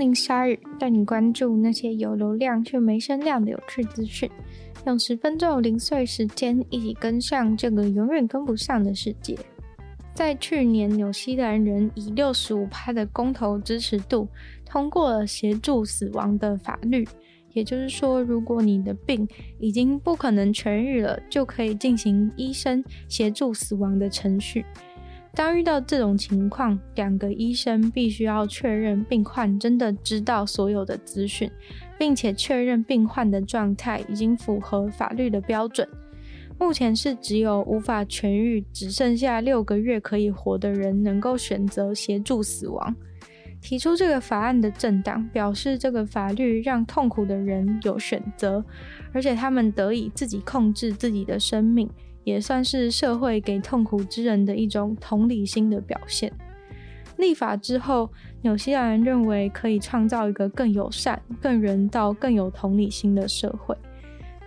欢迎光临鲨语，带你关注那些有流量却没声量的有趣资讯。用十分钟零碎时间，一起跟上这个永远跟不上的世界。在去年，纽西兰人以六十五趴的公投支持度通过了协助死亡的法律，也就是说，如果你的病已经不可能痊愈了，就可以进行医生协助死亡的程序。当遇到这种情况，两个医生必须要确认病患真的知道所有的资讯，并且确认病患的状态已经符合法律的标准。目前是只有无法痊愈、只剩下六个月可以活的人能够选择协助死亡。提出这个法案的政党表示，这个法律让痛苦的人有选择，而且他们得以自己控制自己的生命，也算是社会给痛苦之人的一种同理心的表现。立法之后，纽西兰人认为可以创造一个更友善、更人道、更有同理心的社会。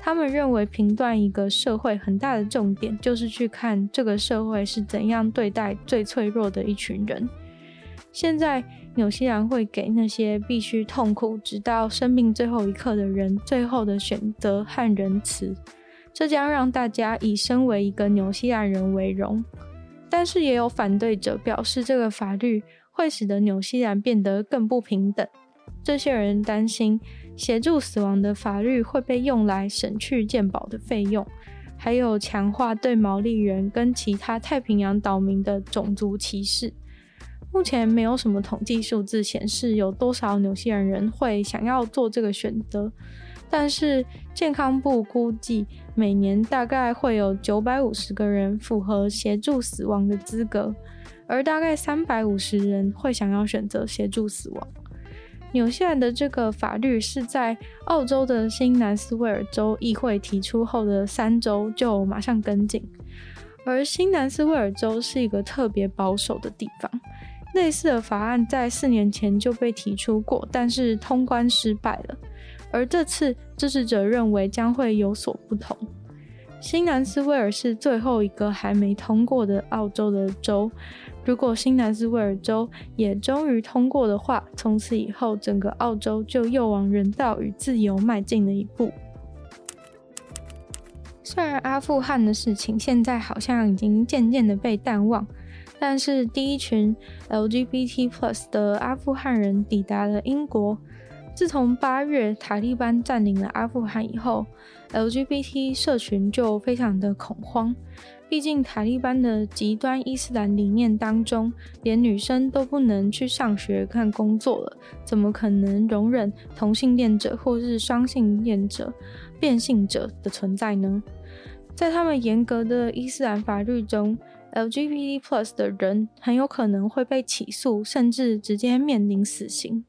他们认为，评断一个社会很大的重点，就是去看这个社会是怎样对待最脆弱的一群人。现在，纽西兰会给那些必须痛苦直到生命最后一刻的人最后的选择和仁慈，这将让大家以身为一个纽西兰人为荣。但是，也有反对者表示，这个法律会使得纽西兰变得更不平等。这些人担心。协助死亡的法律会被用来省去健保的费用，还有强化对毛利人跟其他太平洋岛民的种族歧视。目前没有什么统计数字显示有多少纽西兰人会想要做这个选择，但是健康部估计每年大概会有九百五十个人符合协助死亡的资格，而大概三百五十人会想要选择协助死亡。纽西兰的这个法律是在澳洲的新南斯威尔州议会提出后的三周就马上跟进，而新南斯威尔州是一个特别保守的地方，类似的法案在四年前就被提出过，但是通关失败了，而这次支持者认为将会有所不同。新南斯威尔是最后一个还没通过的澳洲的州。如果新南斯威尔州也终于通过的话，从此以后，整个澳洲就又往人道与自由迈进了一步。虽然阿富汗的事情现在好像已经渐渐的被淡忘，但是第一群 LGBT+ plus 的阿富汗人抵达了英国。自从八月塔利班占领了阿富汗以后，LGBT 社群就非常的恐慌。毕竟，塔利班的极端伊斯兰理念当中，连女生都不能去上学、看工作了，怎么可能容忍同性恋者或是双性恋者、变性者的存在呢？在他们严格的伊斯兰法律中，LGBT+ 的人很有可能会被起诉，甚至直接面临死刑。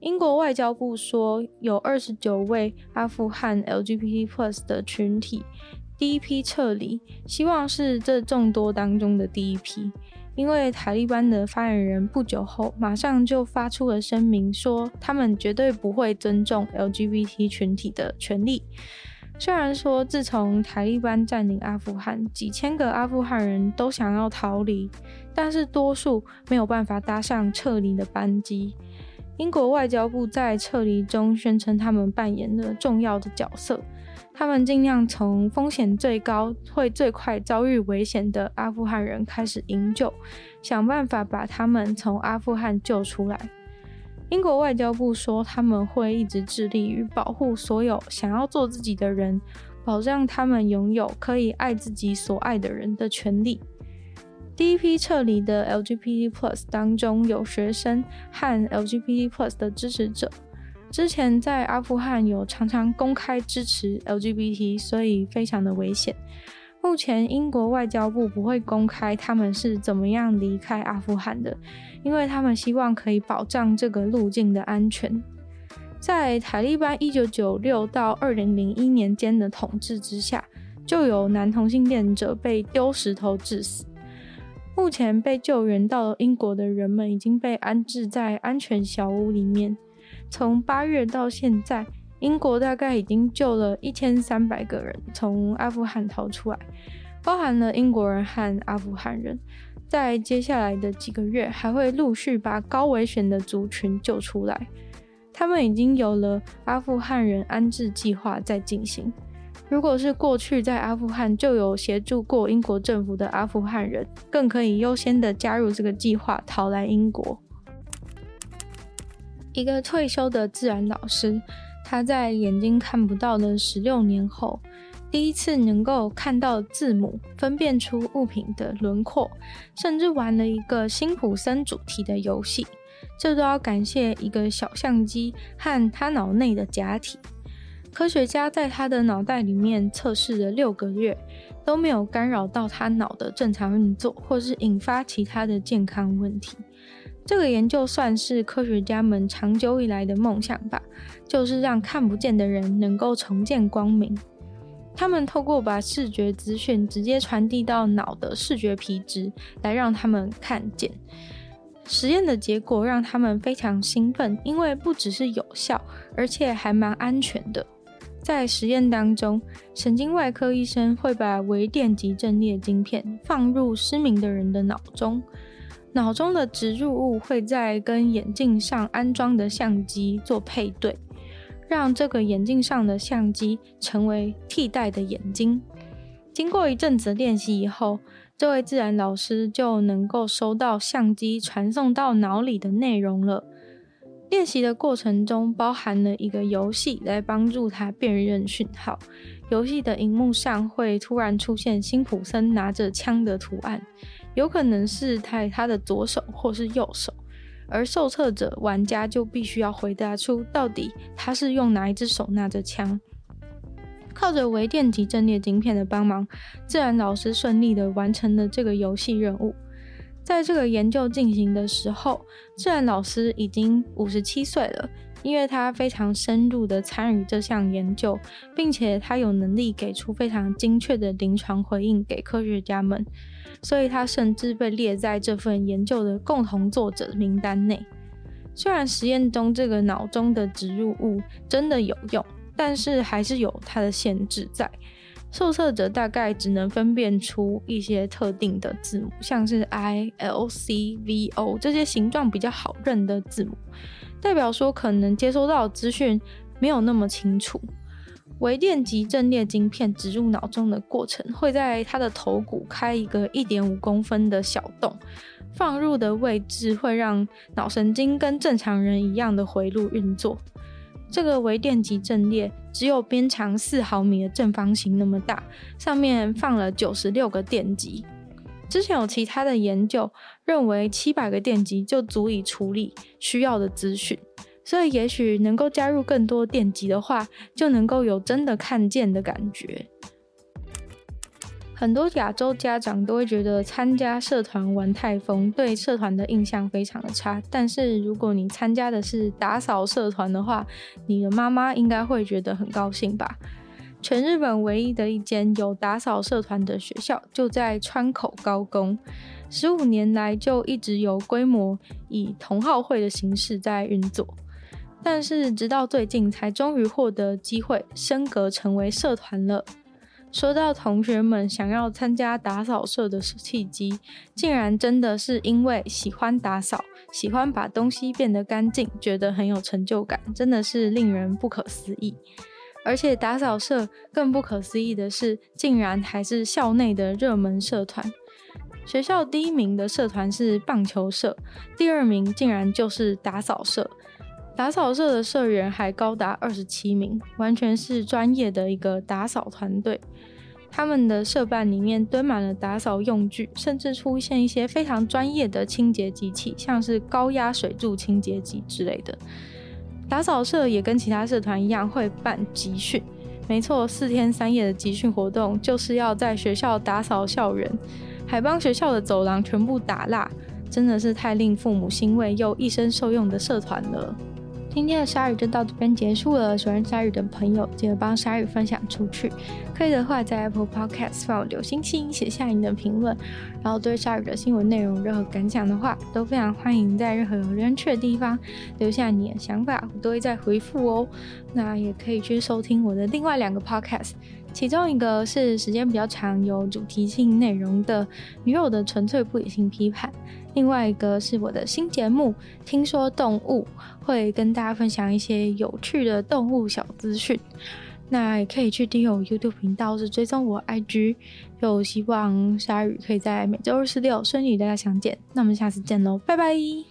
英国外交部说，有二十九位阿富汗 LGBT+ 的群体。第一批撤离，希望是这众多当中的第一批，因为塔利班的发言人不久后马上就发出了声明，说他们绝对不会尊重 LGBT 群体的权利。虽然说自从塔利班占领阿富汗，几千个阿富汗人都想要逃离，但是多数没有办法搭上撤离的班机。英国外交部在撤离中宣称，他们扮演了重要的角色。他们尽量从风险最高、会最快遭遇危险的阿富汗人开始营救，想办法把他们从阿富汗救出来。英国外交部说，他们会一直致力于保护所有想要做自己的人，保障他们拥有可以爱自己所爱的人的权利。第一批撤离的 LGBT+ 当中有学生和 LGBT+ 的支持者。之前在阿富汗有常常公开支持 LGBT，所以非常的危险。目前英国外交部不会公开他们是怎么样离开阿富汗的，因为他们希望可以保障这个路径的安全。在塔利班一九九六到二零零一年间的统治之下，就有男同性恋者被丢石头致死。目前被救援到英国的人们已经被安置在安全小屋里面。从八月到现在，英国大概已经救了一千三百个人从阿富汗逃出来，包含了英国人和阿富汗人。在接下来的几个月，还会陆续把高危险的族群救出来。他们已经有了阿富汗人安置计划在进行。如果是过去在阿富汗就有协助过英国政府的阿富汗人，更可以优先的加入这个计划，逃来英国。一个退休的自然老师，他在眼睛看不到的十六年后，第一次能够看到字母，分辨出物品的轮廓，甚至玩了一个辛普森主题的游戏。这都要感谢一个小相机和他脑内的假体。科学家在他的脑袋里面测试了六个月，都没有干扰到他脑的正常运作，或是引发其他的健康问题。这个研究算是科学家们长久以来的梦想吧，就是让看不见的人能够重见光明。他们透过把视觉资讯直接传递到脑的视觉皮质，来让他们看见。实验的结果让他们非常兴奋，因为不只是有效，而且还蛮安全的。在实验当中，神经外科医生会把微电极阵列晶片放入失明的人的脑中，脑中的植入物会在跟眼镜上安装的相机做配对，让这个眼镜上的相机成为替代的眼睛。经过一阵子练习以后，这位自然老师就能够收到相机传送到脑里的内容了。练习的过程中包含了一个游戏来帮助他辨认讯号。游戏的荧幕上会突然出现辛普森拿着枪的图案，有可能是在他的左手或是右手，而受测者玩家就必须要回答出到底他是用哪一只手拿着枪。靠着微电极阵列晶片的帮忙，自然老师顺利地完成了这个游戏任务。在这个研究进行的时候，自然老师已经五十七岁了，因为他非常深入地参与这项研究，并且他有能力给出非常精确的临床回应给科学家们，所以他甚至被列在这份研究的共同作者名单内。虽然实验中这个脑中的植入物真的有用。但是还是有它的限制在，受测者大概只能分辨出一些特定的字母，像是 I、L、C、V、O 这些形状比较好认的字母，代表说可能接收到资讯没有那么清楚。微电极阵列晶片植入脑中的过程，会在它的头骨开一个一点五公分的小洞，放入的位置会让脑神经跟正常人一样的回路运作。这个微电极阵列只有边长四毫米的正方形那么大，上面放了九十六个电极。之前有其他的研究认为七百个电极就足以处理需要的资讯，所以也许能够加入更多电极的话，就能够有真的看见的感觉。很多亚洲家长都会觉得参加社团玩太疯，对社团的印象非常的差。但是如果你参加的是打扫社团的话，你的妈妈应该会觉得很高兴吧？全日本唯一的一间有打扫社团的学校就在川口高工，十五年来就一直有规模以同好会的形式在运作，但是直到最近才终于获得机会升格成为社团了。说到同学们想要参加打扫社的契机，竟然真的是因为喜欢打扫，喜欢把东西变得干净，觉得很有成就感，真的是令人不可思议。而且打扫社更不可思议的是，竟然还是校内的热门社团。学校第一名的社团是棒球社，第二名竟然就是打扫社。打扫社的社员还高达二十七名，完全是专业的一个打扫团队。他们的社办里面堆满了打扫用具，甚至出现一些非常专业的清洁机器，像是高压水柱清洁机之类的。打扫社也跟其他社团一样会办集训，没错，四天三夜的集训活动就是要在学校打扫校园，还帮学校的走廊全部打蜡，真的是太令父母欣慰又一生受用的社团了。今天的鲨鱼就到这边结束了。喜欢鲨鱼的朋友，记得帮鲨鱼分享出去。可以的话，在 Apple Podcast 帮我留星星，写下你的评论。然后对鲨鱼的新闻内容任何感想的话，都非常欢迎在任何有留言区的地方留下你的想法，我都会再回复哦。那也可以去收听我的另外两个 Podcast。其中一个是时间比较长、有主题性内容的《女友的纯粹不理性批判》，另外一个是我的新节目《听说动物》，会跟大家分享一些有趣的动物小资讯。那也可以去订阅我 YouTube 频道，是追踪我 IG。就希望鲨鱼可以在每周二、四、六顺利与大家相见。那我们下次见喽，拜拜。